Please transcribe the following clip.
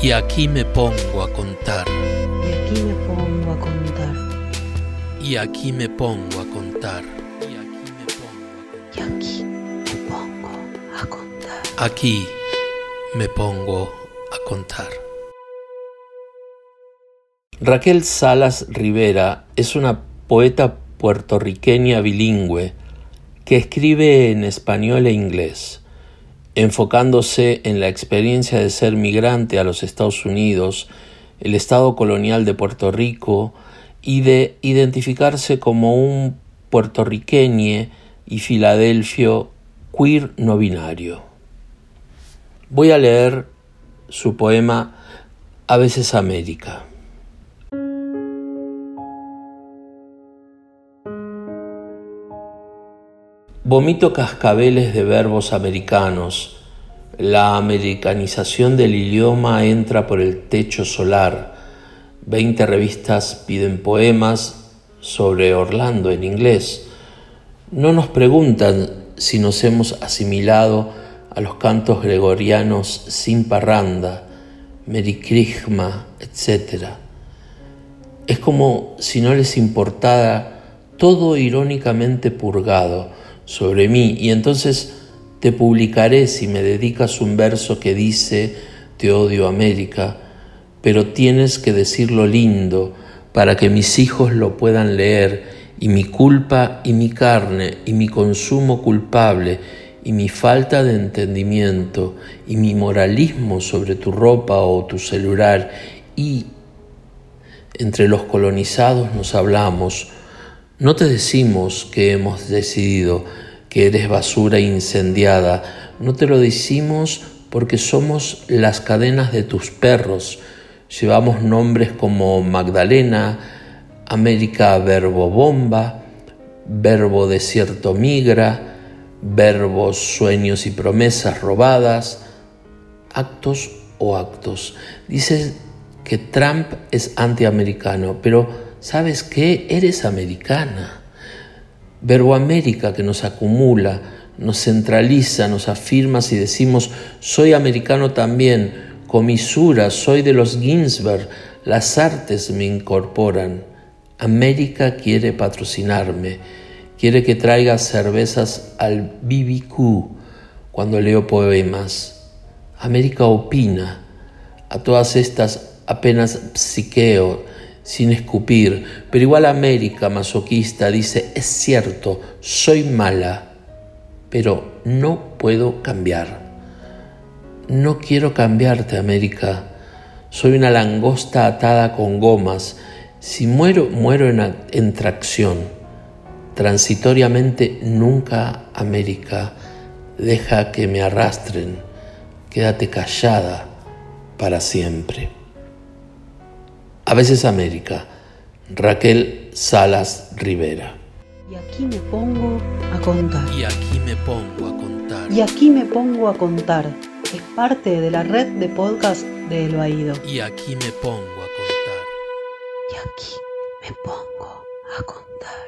Y aquí me pongo a contar. Y aquí me pongo a contar. Y aquí me pongo a contar. Y aquí me pongo a contar. Aquí me pongo a contar. Raquel Salas Rivera es una poeta puertorriqueña bilingüe que escribe en español e inglés enfocándose en la experiencia de ser migrante a los Estados Unidos, el Estado colonial de Puerto Rico y de identificarse como un puertorriqueño y filadelfio queer no binario. Voy a leer su poema A veces América. Vomito cascabeles de verbos americanos. La americanización del idioma entra por el techo solar. Veinte revistas piden poemas sobre Orlando en inglés. No nos preguntan si nos hemos asimilado a los cantos gregorianos sin parranda, Merikrishma, etc. Es como si no les importara todo irónicamente purgado, sobre mí. Y entonces te publicaré si me dedicas un verso que dice, te odio América, pero tienes que decirlo lindo para que mis hijos lo puedan leer y mi culpa y mi carne y mi consumo culpable y mi falta de entendimiento y mi moralismo sobre tu ropa o tu celular. Y entre los colonizados nos hablamos, no te decimos que hemos decidido que eres basura incendiada, no te lo decimos porque somos las cadenas de tus perros. Llevamos nombres como Magdalena, América Verbo Bomba, Verbo Desierto Migra, verbos sueños y promesas robadas, actos o actos. Dices que Trump es antiamericano, pero ¿Sabes qué? Eres americana. Verbo América que nos acumula, nos centraliza, nos afirma si decimos soy americano también, comisura, soy de los Ginsberg, las artes me incorporan. América quiere patrocinarme, quiere que traiga cervezas al BBQ cuando leo poemas. América opina, a todas estas apenas psiqueo, sin escupir, pero igual América masoquista dice, es cierto, soy mala, pero no puedo cambiar. No quiero cambiarte, América. Soy una langosta atada con gomas. Si muero, muero en, en tracción. Transitoriamente nunca, América. Deja que me arrastren. Quédate callada para siempre. A veces América, Raquel Salas Rivera. Y aquí me pongo a contar. Y aquí me pongo a contar. Y aquí me pongo a contar. Es parte de la red de podcast de El Oído. Y aquí me pongo a contar. Y aquí me pongo a contar.